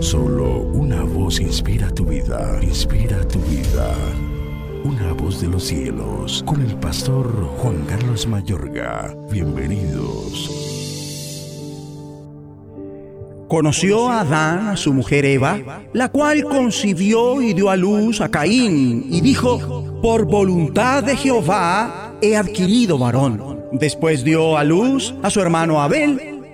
Solo una voz inspira tu vida, inspira tu vida. Una voz de los cielos, con el pastor Juan Carlos Mayorga. Bienvenidos. Conoció a Adán, a su mujer Eva, la cual concibió y dio a luz a Caín, y dijo, por voluntad de Jehová he adquirido varón. Después dio a luz a su hermano Abel,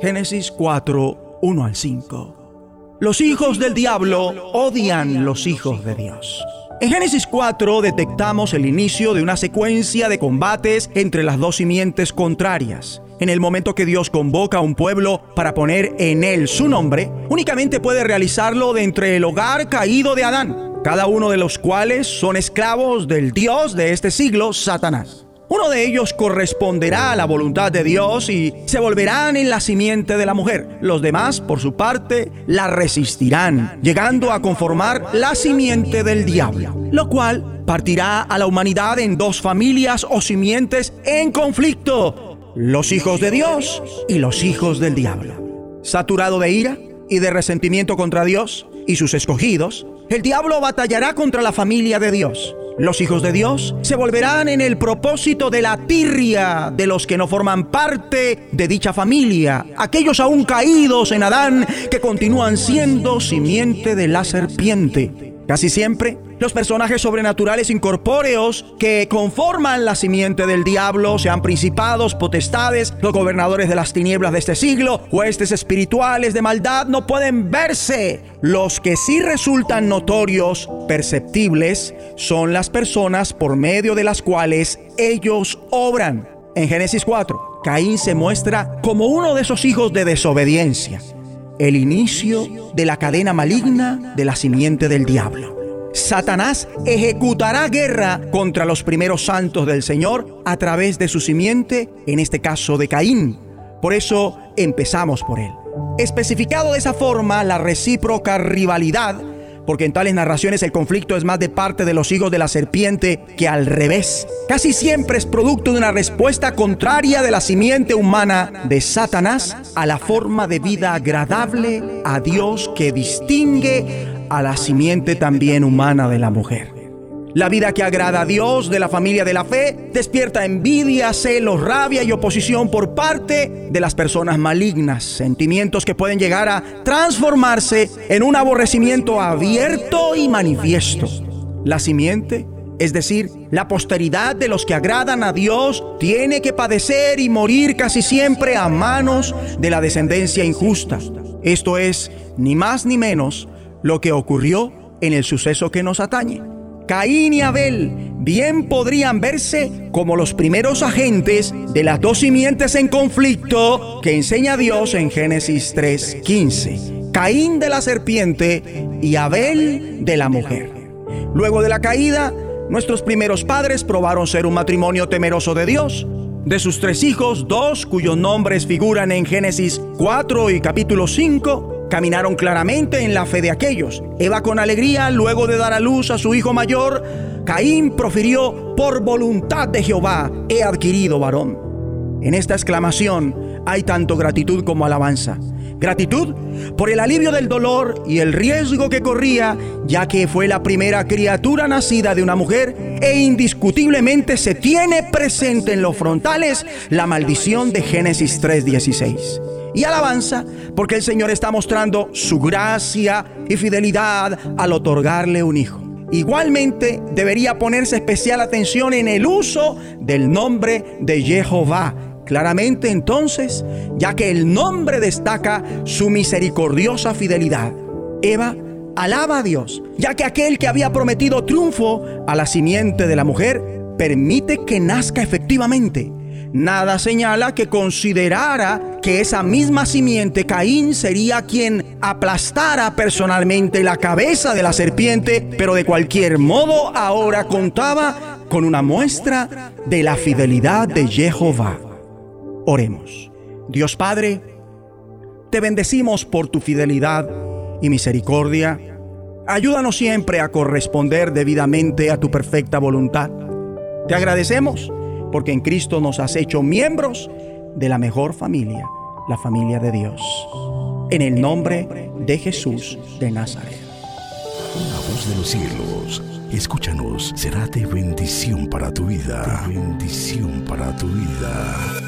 Génesis 4, 1 al 5. Los hijos del diablo odian los hijos de Dios. En Génesis 4 detectamos el inicio de una secuencia de combates entre las dos simientes contrarias. En el momento que Dios convoca a un pueblo para poner en él su nombre, únicamente puede realizarlo de entre el hogar caído de Adán, cada uno de los cuales son esclavos del Dios de este siglo, Satanás. Uno de ellos corresponderá a la voluntad de Dios y se volverán en la simiente de la mujer. Los demás, por su parte, la resistirán, llegando a conformar la simiente del diablo, lo cual partirá a la humanidad en dos familias o simientes en conflicto, los hijos de Dios y los hijos del diablo. Saturado de ira y de resentimiento contra Dios y sus escogidos, el diablo batallará contra la familia de Dios los hijos de Dios se volverán en el propósito de la tirria de los que no forman parte de dicha familia, aquellos aún caídos en Adán que continúan siendo simiente de la serpiente. Casi siempre, los personajes sobrenaturales incorpóreos que conforman la simiente del diablo, sean principados, potestades, los gobernadores de las tinieblas de este siglo, huestes espirituales de maldad, no pueden verse. Los que sí resultan notorios, perceptibles, son las personas por medio de las cuales ellos obran. En Génesis 4, Caín se muestra como uno de esos hijos de desobediencia el inicio de la cadena maligna de la simiente del diablo. Satanás ejecutará guerra contra los primeros santos del Señor a través de su simiente, en este caso de Caín. Por eso empezamos por él. Especificado de esa forma la recíproca rivalidad porque en tales narraciones el conflicto es más de parte de los hijos de la serpiente que al revés. Casi siempre es producto de una respuesta contraria de la simiente humana de Satanás a la forma de vida agradable a Dios que distingue a la simiente también humana de la mujer. La vida que agrada a Dios de la familia de la fe despierta envidia, celos, rabia y oposición por parte de las personas malignas, sentimientos que pueden llegar a transformarse en un aborrecimiento abierto y manifiesto. La simiente, es decir, la posteridad de los que agradan a Dios, tiene que padecer y morir casi siempre a manos de la descendencia injusta. Esto es, ni más ni menos, lo que ocurrió en el suceso que nos atañe. Caín y Abel bien podrían verse como los primeros agentes de las dos simientes en conflicto que enseña Dios en Génesis 3:15. Caín de la serpiente y Abel de la mujer. Luego de la caída, nuestros primeros padres probaron ser un matrimonio temeroso de Dios. De sus tres hijos, dos cuyos nombres figuran en Génesis 4 y capítulo 5, Caminaron claramente en la fe de aquellos. Eva con alegría, luego de dar a luz a su hijo mayor, Caín profirió, por voluntad de Jehová he adquirido varón. En esta exclamación hay tanto gratitud como alabanza. Gratitud por el alivio del dolor y el riesgo que corría, ya que fue la primera criatura nacida de una mujer e indiscutiblemente se tiene presente en los frontales la maldición de Génesis 3:16 y alabanza porque el Señor está mostrando su gracia y fidelidad al otorgarle un hijo. Igualmente debería ponerse especial atención en el uso del nombre de Jehová. Claramente entonces, ya que el nombre destaca su misericordiosa fidelidad. Eva alaba a Dios, ya que aquel que había prometido triunfo a la simiente de la mujer permite que nazca efectivamente Nada señala que considerara que esa misma simiente Caín sería quien aplastara personalmente la cabeza de la serpiente, pero de cualquier modo ahora contaba con una muestra de la fidelidad de Jehová. Oremos. Dios Padre, te bendecimos por tu fidelidad y misericordia. Ayúdanos siempre a corresponder debidamente a tu perfecta voluntad. Te agradecemos porque en Cristo nos has hecho miembros de la mejor familia, la familia de Dios. En el nombre de Jesús de Nazaret. La voz de los cielos, escúchanos, será de bendición para tu vida. bendición para tu vida.